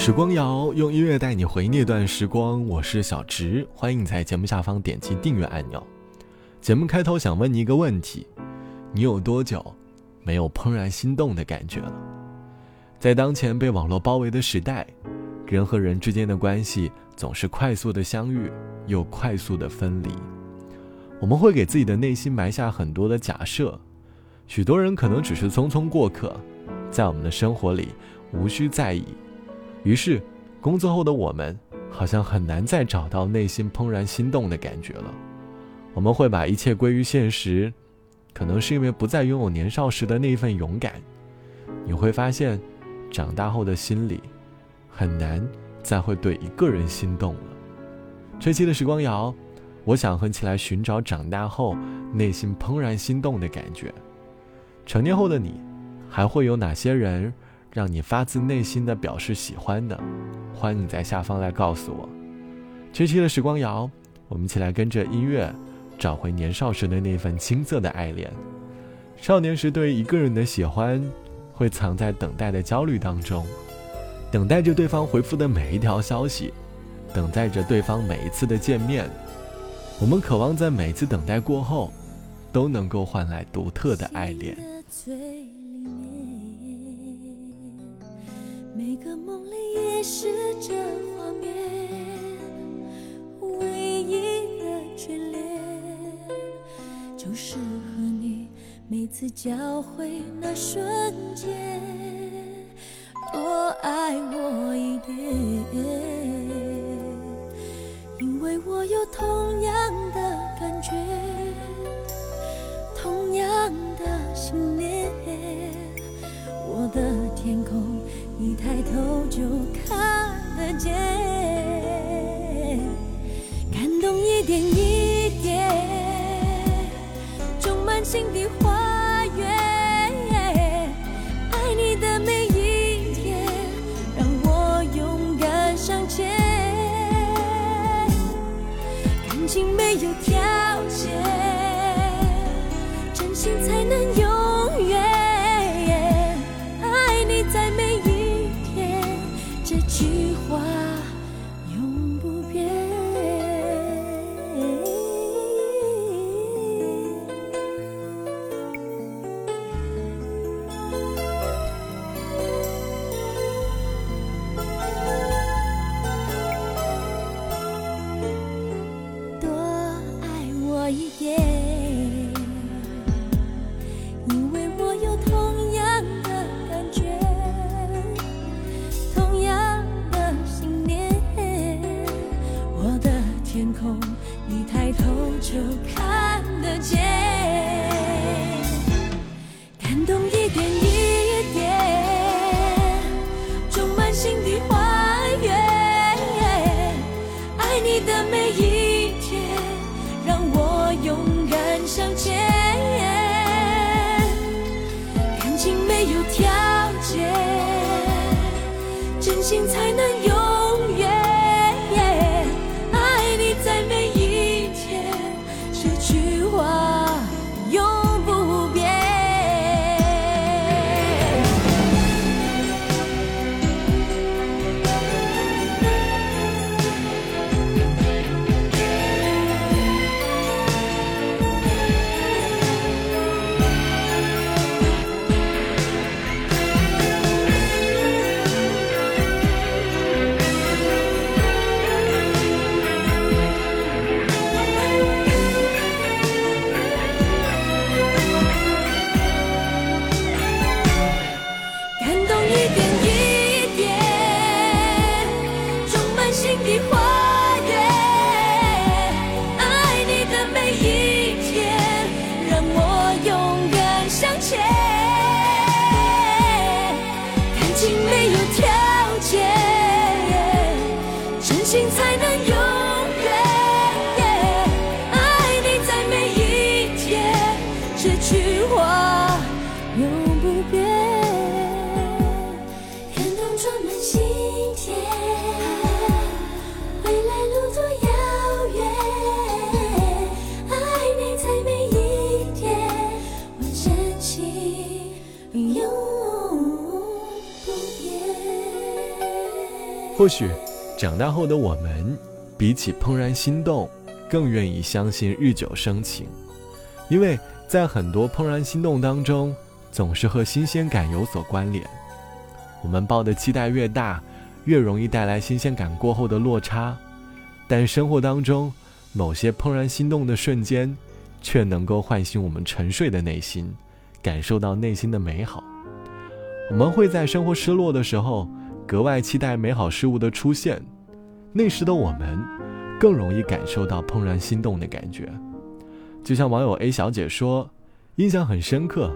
时光谣用音乐带你回那段时光，我是小直，欢迎你在节目下方点击订阅按钮。节目开头想问你一个问题：你有多久没有怦然心动的感觉了？在当前被网络包围的时代，人和人之间的关系总是快速的相遇，又快速的分离。我们会给自己的内心埋下很多的假设，许多人可能只是匆匆过客，在我们的生活里无需在意。于是，工作后的我们好像很难再找到内心怦然心动的感觉了。我们会把一切归于现实，可能是因为不再拥有年少时的那一份勇敢。你会发现，长大后的心里很难再会对一个人心动了。这期的时光谣，我想和你一起来寻找长大后内心怦然心动的感觉。成年后的你，还会有哪些人？让你发自内心的表示喜欢的，欢迎你在下方来告诉我。这期的时光谣，我们一起来跟着音乐，找回年少时的那份青涩的爱恋。少年时对一个人的喜欢，会藏在等待的焦虑当中，等待着对方回复的每一条消息，等待着对方每一次的见面。我们渴望在每次等待过后，都能够换来独特的爱恋。每个梦里也是这画面，唯一的眷恋就是和你每次交汇那瞬间，多爱我一点，因为我有同样的感觉，同样的信念，我的天空。一抬头就看得见，空你抬头就看得见感动一点一点。点种满心底花园爱你的每一天让我勇敢向前感情没有条件真心才或许，长大后的我们，比起怦然心动，更愿意相信日久生情，因为在很多怦然心动当中，总是和新鲜感有所关联。我们抱的期待越大，越容易带来新鲜感过后的落差。但生活当中，某些怦然心动的瞬间，却能够唤醒我们沉睡的内心，感受到内心的美好。我们会在生活失落的时候，格外期待美好事物的出现。那时的我们，更容易感受到怦然心动的感觉。就像网友 A 小姐说，印象很深刻，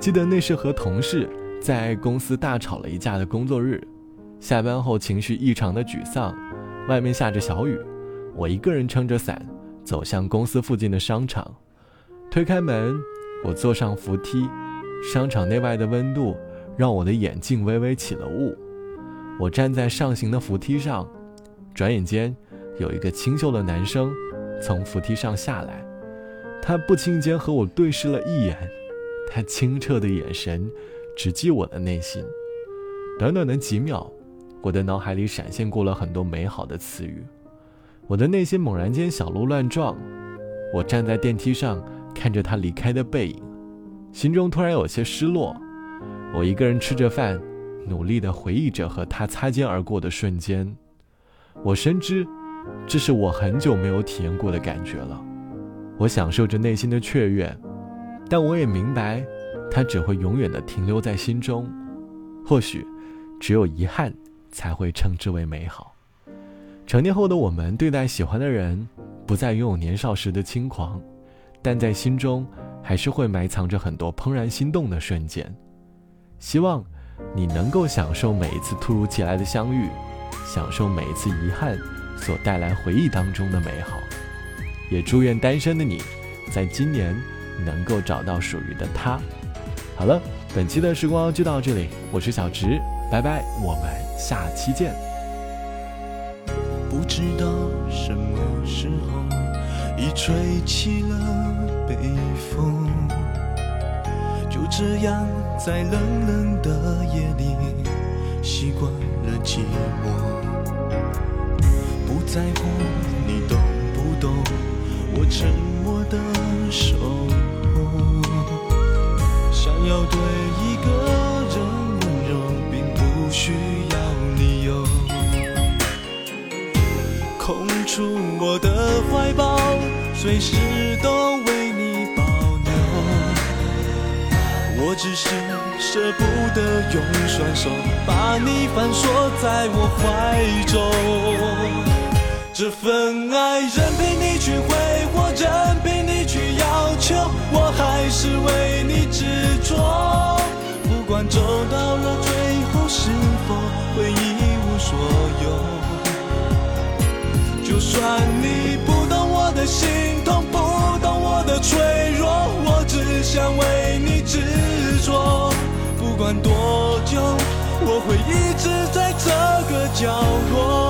记得那是和同事在公司大吵了一架的工作日，下班后情绪异常的沮丧，外面下着小雨，我一个人撑着伞走向公司附近的商场，推开门，我坐上扶梯，商场内外的温度。让我的眼镜微微起了雾，我站在上行的扶梯上，转眼间，有一个清秀的男生从扶梯上下来，他不经意间和我对视了一眼，他清澈的眼神直击我的内心。短短的几秒，我的脑海里闪现过了很多美好的词语，我的内心猛然间小鹿乱撞。我站在电梯上，看着他离开的背影，心中突然有些失落。我一个人吃着饭，努力地回忆着和他擦肩而过的瞬间。我深知，这是我很久没有体验过的感觉了。我享受着内心的雀跃，但我也明白，它只会永远地停留在心中。或许，只有遗憾，才会称之为美好。成年后的我们，对待喜欢的人，不再拥有年少时的轻狂，但在心中，还是会埋藏着很多怦然心动的瞬间。希望你能够享受每一次突如其来的相遇，享受每一次遗憾所带来回忆当中的美好。也祝愿单身的你，在今年能够找到属于的他。好了，本期的时光就到这里，我是小直，拜拜，我们下期见。不知道什么时候已吹起了北风。就这样，在冷冷的夜里，习惯了寂寞。不在乎你懂不懂我沉默的守候。想要对一个人温柔，并不需要理由。空出我的怀抱，随时都为。我只是舍不得用双手把你反锁在我怀中，这份爱任凭你去挥霍，任凭你去要求，我还是为你执着。不管走到了最后是否会一无所有，就算你不懂我的心角落。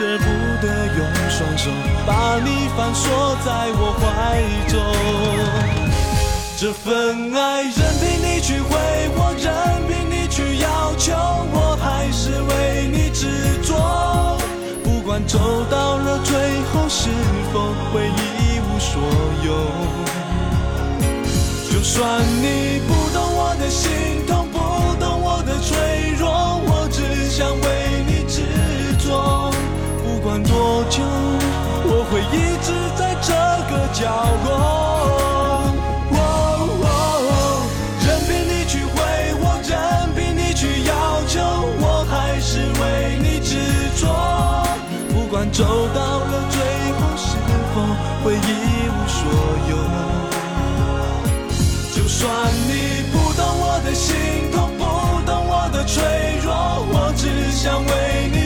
舍不得用双手把你反锁在我怀中。这份爱任凭你去挥霍，任凭你去要求，我还是为你执着。不管走到了最后是否会一无所有，就算你不懂我的心痛。会一直在这个角落，任凭你去挥霍，任凭你去要求，我还是为你执着。不管走到了最后，是否会一无所有？就算你不懂我的心痛，不懂我的脆弱，我只想为你